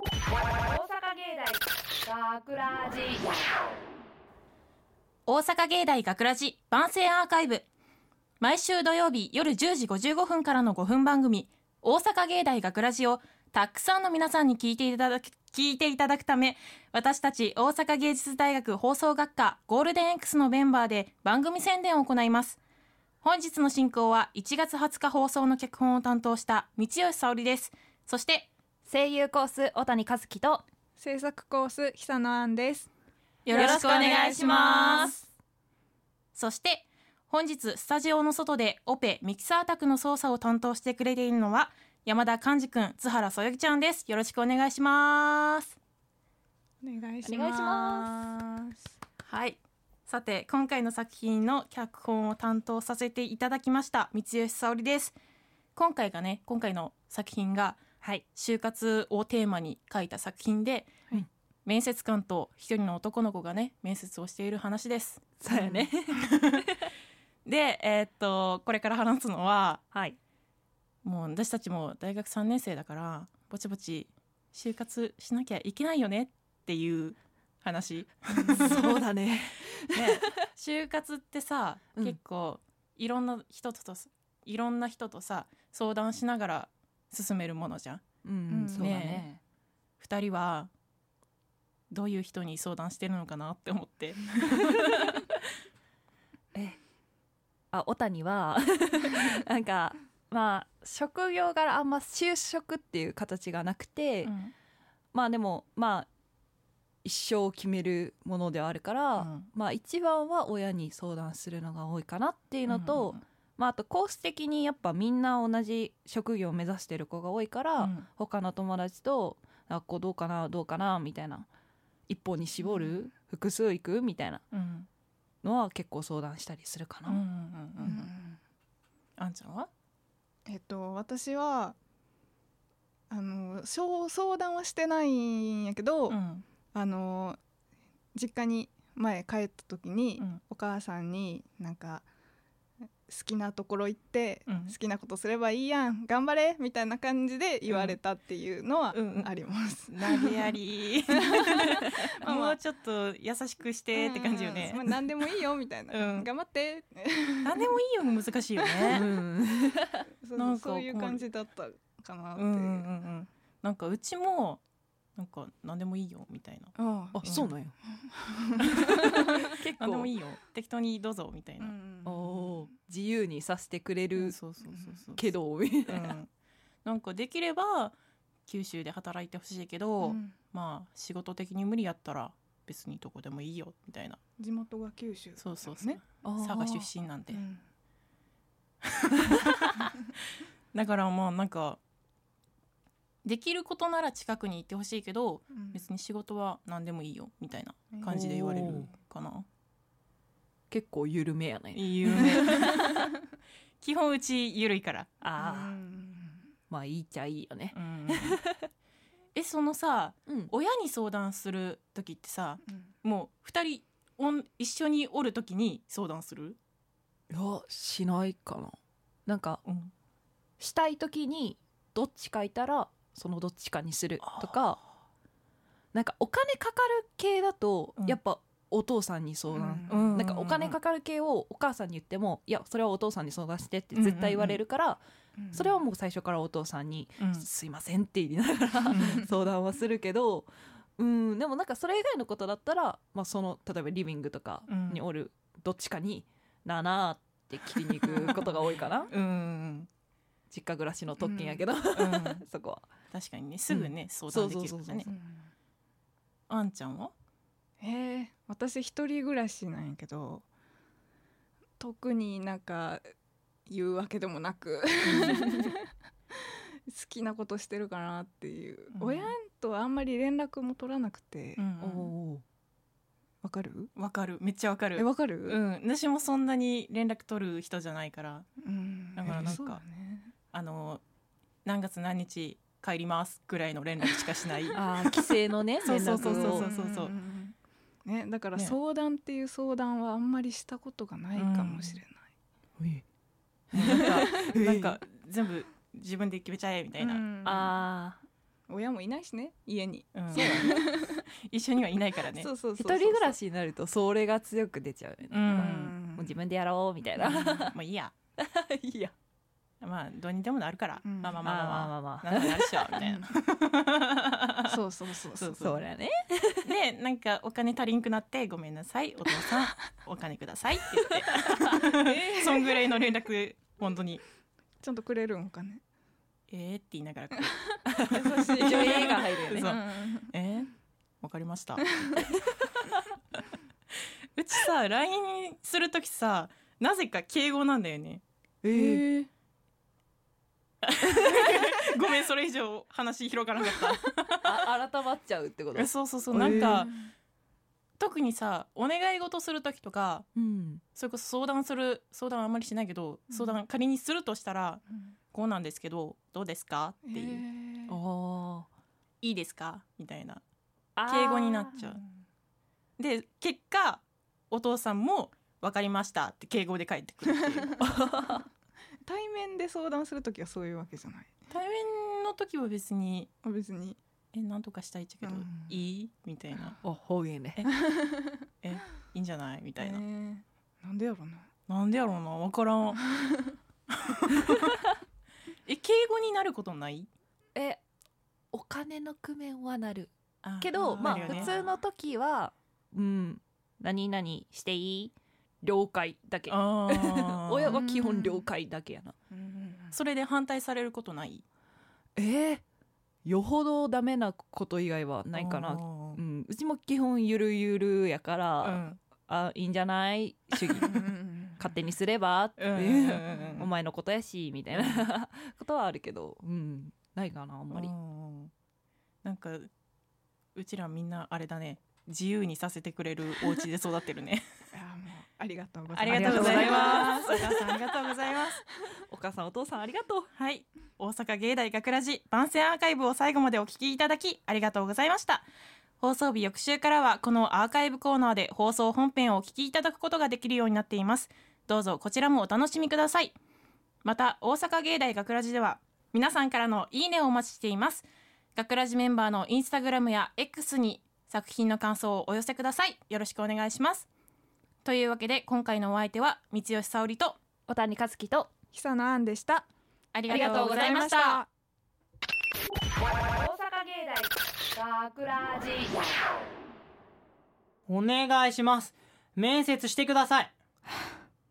大芸大学ラジ大阪芸大学ラジ番宣アーカイブ。毎週土曜日夜10時55分からの5分番組大阪芸大学ラジをたくさんの皆さんに聞いていただく聞いていただくため私たち大阪芸術大学放送学科ゴールデン X のメンバーで番組宣伝を行います。本日の進行は1月20日放送の脚本を担当した道吉沙織です。そして声優コース小谷和樹と。制作コース久野杏です。よろしくお願いします。そして本日スタジオの外でオペミキサー宅の操作を担当してくれているのは山田寛治くん津原そよぎちゃんです。よろしくお願いします。お願いします。はい。さて今回の作品の脚本を担当させていただきました三吉沙織です。今回がね今回の作品がはい。就活をテーマに書いた作品で、はい。面接官と一人の男の子がね面接をしている話です。そうやね。でえーっとこれから話すのははい。もう私たちも大学3年生だからぼちぼち就活しなきゃいけないよねっていう話。そうだね。ね。就活ってさ、うん。結構いろんな人といろんな人とさ相談しながら進めるものじゃん。うん、うんそうだね。2人はどういう人に相談してるのかなって思って。えあ小谷は なんかまあ職業柄あんま就職っていう形がなくて、うん。まあでもまあ一生を決めるものではあるから、うん。まあ一番は親に相談するのが多いかなっていうのと、まああとコース的にやっぱみんな同じ職業を目指してる子が多いから、うん。他の友達と「あこうどうかなどうかな」みたいな一本に絞る、複数行くみたいなうん。のは結構相談したりするかな。うんうんうんううん。んあんちゃんは？えっと私はあの相相談はしてないんやけど、うん。あの実家に前帰った時に、うん。お母さんになんか好きなところ行って、うん。好きなことすればいいやん頑張れみたいな感じで言われたっていうのはあります。投げやり。まあもうちょっと優しくしてって感じよね。うんうんまあ、何でもいいよみたいな、うん。頑張って。何でもいいよ難しいよ うねん。そうなんかそういう感じだったかなっていう。うんうんうんうん。なんかうちもなんか何でもいいよみたいな。ああそうなんや。結何でもいいよ適当にどうぞみたいな、うんおー自由にさせてくれるそうそうそうそう。けど、みたいな。うん、なんかできれば九州で働いてほしいけど、うん。まあ仕事的に無理やったら別にどこでもいいよみたいな。地元が九州、そうそうそう、ね佐賀出身なんで、うん。だからまあなんかできることなら近くに行ってほしいけどうん。別に仕事は何でもいいよみたいな感じで言われるかな、結構緩めやね。基本うちゆるいから。ああ、うん。まあいいっちゃいいよね。うん。えそのさうん。親に相談する時ってさうん。もう2人おん一緒におる時に相談する、いやしないかな。なんかうん、したい時にどっちかいたらそのどっちかにするとかなんかお金かかる系だとうん。やっぱお父さんに相談、うん。なんかお金かかる系をお母さんに言ってもいやそれはお父さんに相談してって絶対言われるから、うんそれはもう最初からお父さんにうん「すいません」って言いながらうん。相談はするけどうんでもなんかそれ以外のことだったら、まあ、その例えばリビングとかにおるどっちかに「なあなあ」って切りに行くことが多いかな。うん。うん実家暮らしの特権やけど、うん。そこは。確かにねすぐね、相談できるからね。あんちゃんは？えー、私一人暮らしなんやけど特になんか言うわけでもなく 好きなことしてるかなっていう、うん。親とあんまり連絡も取らなくて。うんわ、かる？わかる。めっちゃわかる。えわかる、うん。私もそんなに連絡取る人じゃないから。うん。だからなんかね。あの何月何日帰りますぐらいの連絡しかしない。あー帰省のね そう連そうそうそう。絡を。そうそうね、だからね。相談っていう相談はあんまりしたことがないかもしれない、なんか なんか全部自分で決めちゃえみたいな、うん。あ親もいないしね家に、うん。そうだね。一緒にはいないからね。一人暮らしになるとそれが強く出ちゃうよね、うもう自分でやろうみたいな、もういいや。いやまあどうにでもなるから、うん。まあまあまあまあ。まあまあまあまなんとかなるっしょみたいな、そうそうそうそうそりゃね。でなんかお金足りんくなってごめんなさい。お父さんお金くださいって言って。そんぐらいの連絡本当に。ちゃんとくれるんかね？えーって言いながら優しい一応 A が入るよね。えー、わかりました。うちさ LINE する時さなぜか敬語なんだよね。ええーー ごめんそれ以上話広がらなかっあ 改まっちゃうってこと？そうそうそうなんか、特にさお願い事する時とかうん。それこそ相談する相談あんまりしないけど相談仮にするとしたらうん。こうなんですけどどうですか？っていう、えー。あいいですか？みたいな。あ敬語になっちゃう。で結果お父さんも分かりましたって敬語で返ってくるっていう 対面で相談するときはそういうわけじゃない？対面の時は別にあ別に。えなんとかしたいっちゃけど、うん。いい？みたいな。あ方言ねえいいんじゃない？みたいな、えーなんでやろうな。なんでやろうな？分からん。え敬語になることない？えお金の工面はなる。あけどまあね。普通の時はうん何々していい？了解だけ。親は基本了解だけやな。それで反対されることない？えー、よほどダメなこと以外はないかな。うん、うちも基本ゆるゆるやから、うん。あいいんじゃない？主義。勝手にすればっていうお前のことやしみたいな ことはあるけど、うん、ないかなあんまり。うん。なんかうちらみんなあれだね。自由にさせてくれるお家で育ってるねありがとうござあいます。りがとうございあます。お母さんありがとうございます。お母さんお父さんありがとう。はい。大阪芸大学ラジ番宣アーカイブを最後までお聞きいただきありがとうございました。放送日翌週からはこのアーカイブコーナーで放送本編をお聞きいただくことができるようになっています。どうぞこちらもお楽しみください。また大阪芸大学ラジでは皆さんからのいいねをお待ちしています。学ラジメンバーのインスタグラムや X に作品の感想をお寄せください。よろしくお願いしますというわけで今回のお相手は三吉沙織と小谷和樹と久野杏でした。ありありがとうございました。大阪芸大学ラジお願いします。面接してください。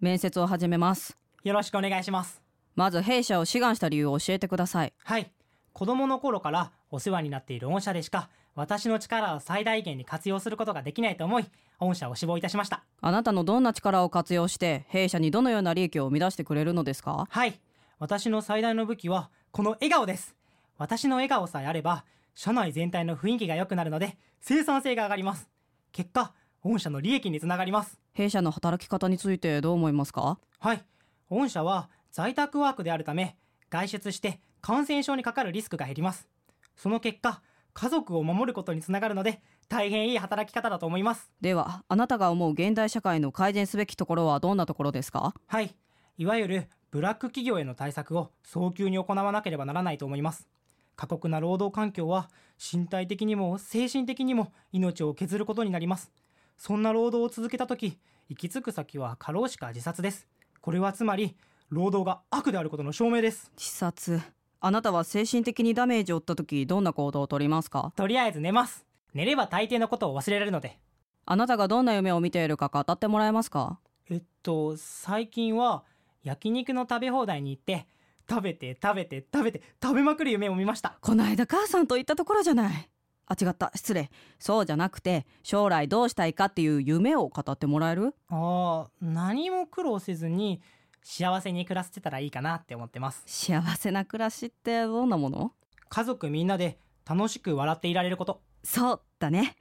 面接を始めます。よろしくお願いします。まず弊社を志願した理由を教えてください。はい。子供の頃からお世話になっている御社でしか私の力を最大限に活用することができないと思い御社を志望いたしました。あなたのどんな力を活用して弊社にどのような利益を生み出してくれるのですか？はい。私の最大の武器はこの笑顔です。私の笑顔さえあれば社内全体の雰囲気が良くなるので生産性が上がります。結果御社の利益につながります。弊社の働き方についてどう思いますか？はい。御社は在宅ワークであるため外出して感染症にかかるリスクが減ります。その結果家族を守ることにつながるので大変いい働き方だと思います。ではあなたが思う現代社会の改善すべきところはどんなところですか？はい。いわゆるブラック企業への対策を早急に行わなければならないと思います。過酷な労働環境は身体的にも精神的にも命を削ることになります。そんな労働を続けた時行き着く先は過労死か自殺です。これはつまり労働が悪であることの証明です。自殺あなたは精神的にダメージを負った時どんな行動をとりますか？とりあえず寝ます。寝れば大抵のことを忘れられるので。あなたがどんな夢を見ているか語ってもらえますか？えっと最近は焼肉の食べ放題に行って食べて食べて食べて食べまくる夢を見ました。こないだ母さんと言ったところじゃない。あ違った。失礼。そうじゃなくて将来どうしたいかっていう夢を語ってもらえる？ああ何も苦労せずに幸せに暮らせてたらいいかなって思ってます。幸せな暮らしってどんなもの？家族みんなで楽しく笑っていられること。そうだね。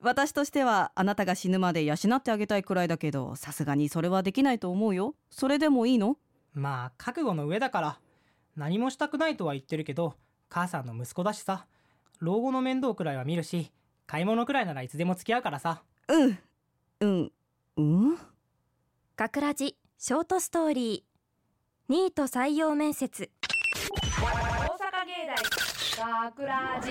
私としてはあなたが死ぬまで養ってあげたいくらいだけどさすがにそれはできないと思うよ。それでもいいの？まあ覚悟の上だから。何もしたくないとは言ってるけど母さんの息子だしさ。老後の面倒くらいは見るし買い物くらいならいつでも付き合うからさ。うん。うん。うん？学ラジショートストーリー。ニート採用面接。大阪芸大学ラジ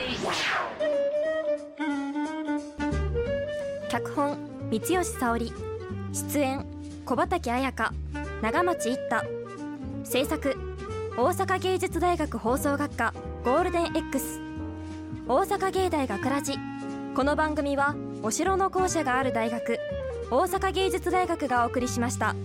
脚本三吉沙織。出演小畑彩香。長町一太。制作大阪芸術大学放送学科ゴールデン X 大阪芸大学ラジこの番組はお城の校舎がある大学大阪芸術大学がお送りしました。